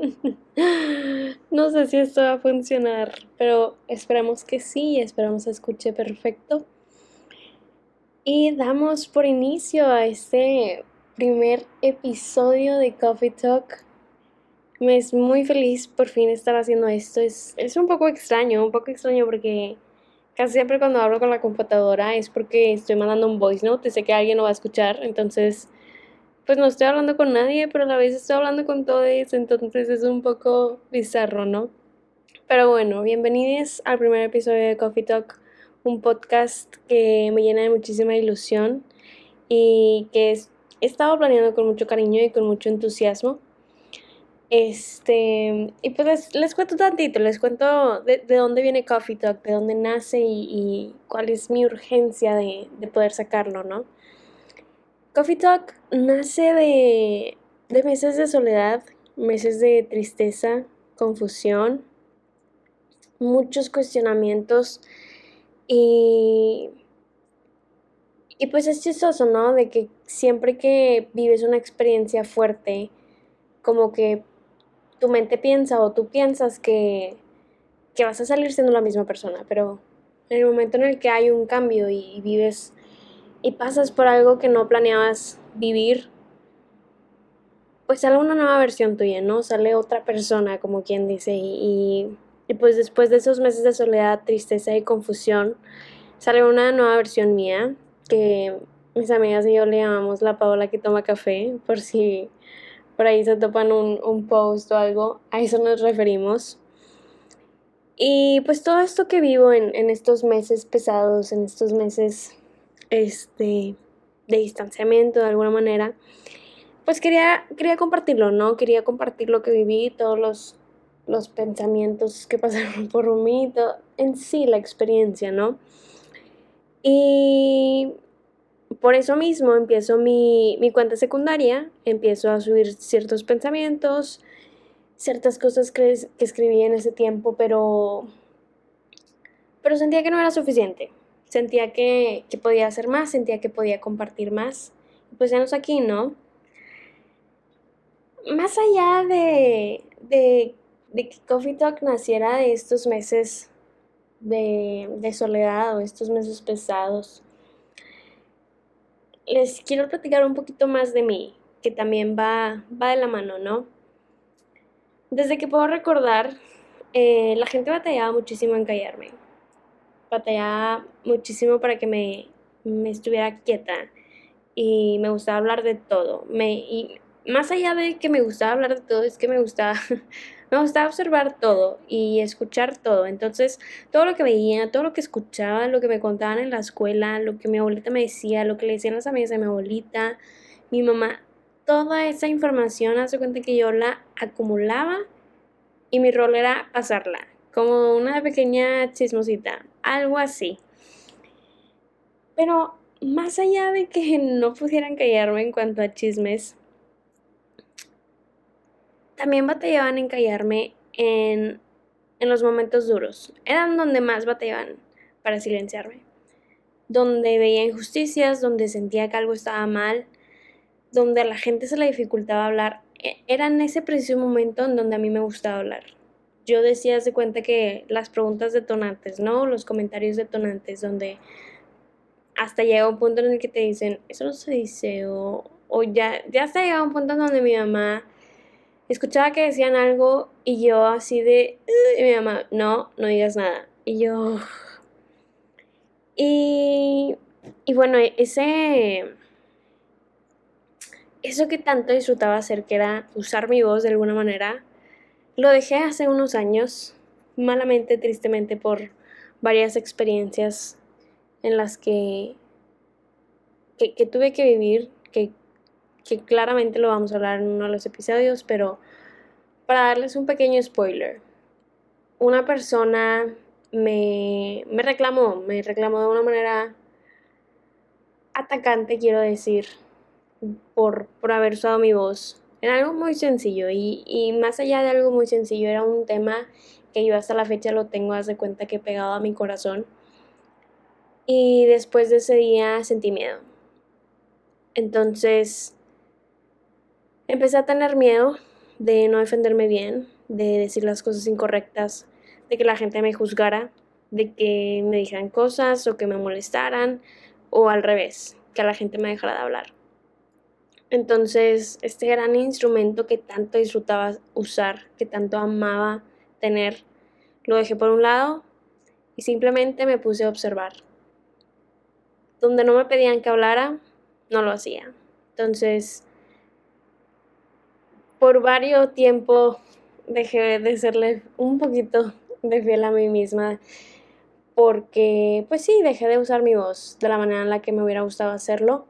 no sé si esto va a funcionar, pero esperamos que sí, esperamos que escuche perfecto. Y damos por inicio a este primer episodio de Coffee Talk. Me es muy feliz por fin estar haciendo esto. Es, es un poco extraño, un poco extraño porque casi siempre cuando hablo con la computadora es porque estoy mandando un voice note y sé que alguien lo va a escuchar. Entonces pues no estoy hablando con nadie, pero a la vez estoy hablando con todos, entonces es un poco bizarro, ¿no? Pero bueno, bienvenidos al primer episodio de Coffee Talk, un podcast que me llena de muchísima ilusión y que he estado planeando con mucho cariño y con mucho entusiasmo. Este, y pues les, cuento tantito, les cuento de, dónde viene Coffee Talk, de dónde nace y, cuál es mi urgencia de, de poder sacarlo, ¿no? Coffee Talk nace de, meses de soledad, meses de tristeza, confusión, muchos cuestionamientos y, y pues es chistoso, ¿no? De que siempre que vives una experiencia fuerte, como que tu mente piensa o tú piensas que, que vas a salir siendo la misma persona, pero en el momento en el que hay un cambio y vives y pasas por algo que no planeabas vivir, pues sale una nueva versión tuya, ¿no? Sale otra persona, como quien dice, y, y, pues después de esos meses de soledad, tristeza y confusión, sale una nueva versión mía, que mis amigas y yo le llamamos la Paola que toma café, por si por ahí se topan un, un post o algo, a eso nos referimos. Y pues todo esto que vivo en, en estos meses pesados, en estos meses este, de distanciamiento de alguna manera, pues quería, quería compartirlo, ¿no? Quería compartir lo que viví, todos los, los pensamientos que pasaron por mí, en sí la experiencia, ¿no? Y por eso mismo empiezo mi, mi cuenta secundaria, empiezo a subir ciertos pensamientos, ciertas cosas que, que escribí en ese tiempo, pero, pero sentía que no era suficiente sentía que, podía hacer más, sentía que podía compartir más. Pues ya nos aquí, ¿no? Más allá de, de, que Coffee Talk naciera de estos meses de, de soledad o estos meses pesados, les quiero platicar un poquito más de mí, que también va, va de la mano, ¿no? Desde que puedo recordar, eh, la gente batallaba muchísimo en callarme batallaba muchísimo para que me, estuviera quieta y me gustaba hablar de todo. Me, y más allá de que me gustaba hablar de todo, es que me gustaba, me gustaba observar todo y escuchar todo. Entonces, todo lo que veía, todo lo que escuchaba, lo que me contaban en la escuela, lo que mi abuelita me decía, lo que le decían las amigas de mi abuelita, mi mamá, toda esa información, hace cuenta que yo la acumulaba y mi rol era pasarla como una pequeña chismosita, algo así. Pero más allá de que no pudieran callarme en cuanto a chismes, también batallaban en callarme en, en los momentos duros. Eran donde más batallaban para silenciarme. Donde veía injusticias, donde sentía que algo estaba mal, donde a la gente se le dificultaba hablar. E, era en ese preciso momento en donde a mí me gustaba hablar yo decía de cuenta que las preguntas detonantes, ¿no? Los comentarios detonantes, donde hasta llega un punto en el que te dicen, eso no se dice, o, o ya, ya hasta llegado un punto donde mi mamá escuchaba que decían algo y yo así de, y mi mamá, no, no digas nada. Y yo... Y, y bueno, ese... Eso que tanto disfrutaba hacer, que era usar mi voz de alguna manera, lo dejé hace unos años, malamente, tristemente, por varias experiencias en las que, que, tuve que vivir, que, que claramente lo vamos a hablar en uno de los episodios, pero para darles un pequeño spoiler, una persona me, me reclamó, me reclamó de una manera atacante, quiero decir, por, por haber usado mi voz era algo muy sencillo y, más allá de algo muy sencillo, era un tema que yo hasta la fecha lo tengo, haz de cuenta que pegado a mi corazón. Y después de ese día sentí miedo. Entonces empecé a tener miedo de no defenderme bien, de decir las cosas incorrectas, de que la gente me juzgara, de que me dijeran cosas o que me molestaran, o al revés, que la gente me dejara de hablar. Entonces, este gran instrumento que tanto disfrutaba usar, que tanto amaba tener, lo dejé por un lado y simplemente me puse a observar. Donde no me pedían que hablara, no lo hacía. Entonces, por varios tiempo dejé de serle un poquito de fiel a mí misma porque pues sí, dejé de usar mi voz de la manera en la que me hubiera gustado hacerlo.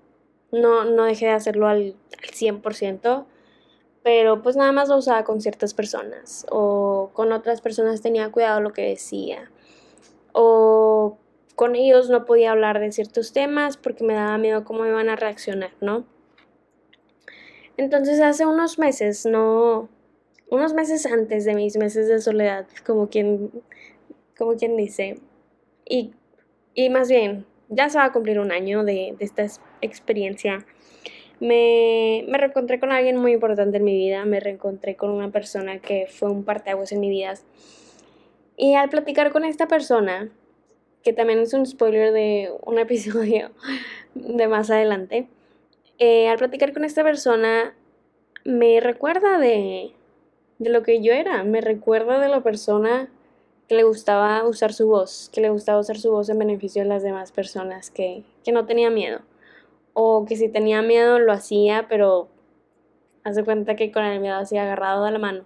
No, no dejé de hacerlo al, al 100%, pero pues nada más lo usaba con ciertas personas o con otras personas tenía cuidado lo que decía o con ellos no podía hablar de ciertos temas porque me daba miedo cómo iban a reaccionar, ¿no? Entonces hace unos meses, no, unos meses antes de mis meses de soledad, como quien, como quien dice, y, y más bien, ya se va a cumplir un año de, de esta experiencia. Me, me, reencontré con alguien muy importante en mi vida, me reencontré con una persona que fue un parteaguas en mi vida. Y al platicar con esta persona, que también es un spoiler de un episodio de más adelante, eh, al platicar con esta persona me recuerda de, de lo que yo era, me recuerda de la persona que le gustaba usar su voz, que le gustaba usar su voz en beneficio de las demás personas, que, que no tenía miedo, o que si tenía miedo lo hacía, pero hace cuenta que con el miedo así agarrado de la mano.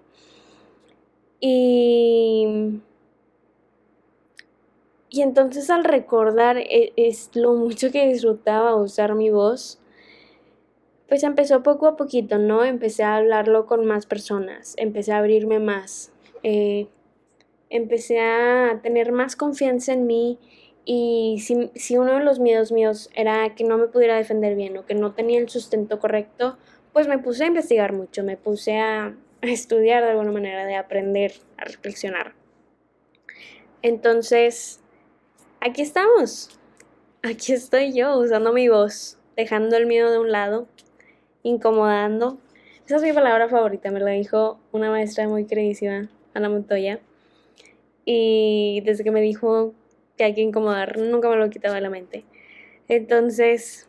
Y y entonces al recordar e, es, lo mucho que disfrutaba usar mi voz, pues empezó poco a poquito, ¿no? Empecé a hablarlo con más personas, empecé a abrirme más, eh, empecé a tener más confianza en mí y si, uno de los miedos míos era que no me pudiera defender bien o que no tenía el sustento correcto, pues me puse a investigar mucho, me puse a, a estudiar de alguna manera, de aprender, a reflexionar. Entonces, aquí estamos. Aquí estoy yo usando mi voz, dejando el miedo de un lado, incomodando. Esa es mi palabra favorita, me la dijo una maestra muy queridísima, Ana Montoya. Y desde que me dijo que hay que incomodar, nunca me lo he quitado de la mente. Entonces,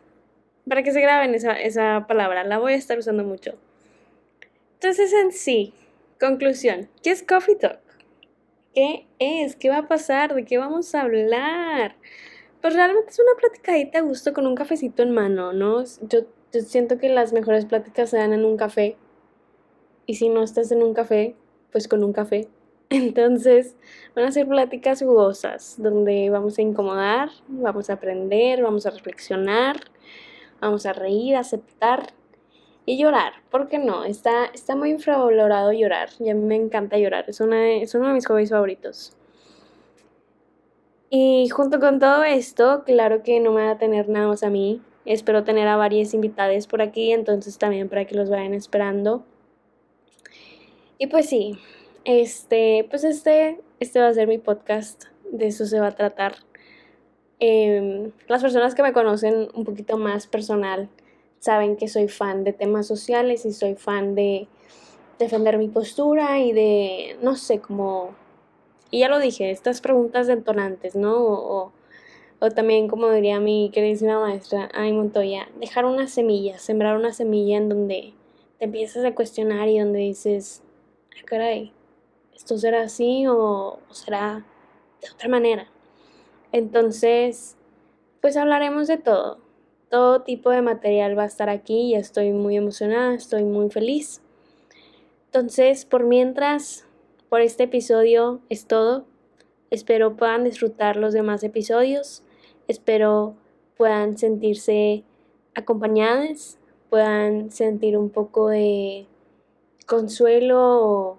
para que se graben esa, esa palabra, la voy a estar usando mucho. Entonces, en sí, conclusión, ¿qué es Coffee Talk? qué es, qué va a pasar, de qué vamos a hablar. Pues realmente es una platicadita a gusto con un cafecito en mano, ¿no? Yo, siento que las mejores pláticas se dan en un café. Y si no estás en un café, pues con un café. Entonces, van a ser pláticas jugosas, donde vamos a incomodar, vamos a aprender, vamos a reflexionar, vamos a reír, aceptar y llorar, ¿por qué no? Está, está muy infravalorado llorar y a mí me encanta llorar, es, una, es uno de mis hobbies favoritos. Y junto con todo esto, claro que no me va a tener nada más a mí. Espero tener a varias invitadas por aquí, entonces también para que los vayan esperando. Y pues sí, este, pues este, este va a ser mi podcast, de eso se va a tratar. Em, las personas que me conocen un poquito más personal, saben que soy fan de temas sociales y soy fan de defender mi postura y de, no sé, como, y ya lo dije, estas preguntas detonantes, ¿no? O, o también, como diría mi queridísima maestra Ay Montoya, dejar una semilla, sembrar una semilla en donde te empiezas a cuestionar y donde dices, ay caray, ¿esto será así o, será de otra manera? Entonces, pues hablaremos de todo todo tipo de material va a estar aquí y estoy muy emocionada, estoy muy feliz. Entonces, por mientras, por este episodio es todo. Espero puedan disfrutar los demás episodios. Espero puedan sentirse acompañadas, puedan sentir un poco de consuelo o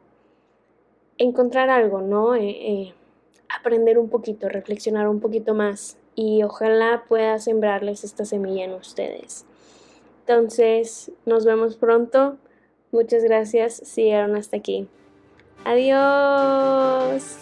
encontrar algo, ¿no? Eh, eh, aprender un poquito, reflexionar un poquito más y ojalá pueda sembrarles esta semilla en ustedes. Entonces, nos vemos pronto. Muchas gracias si hasta aquí. Adiós.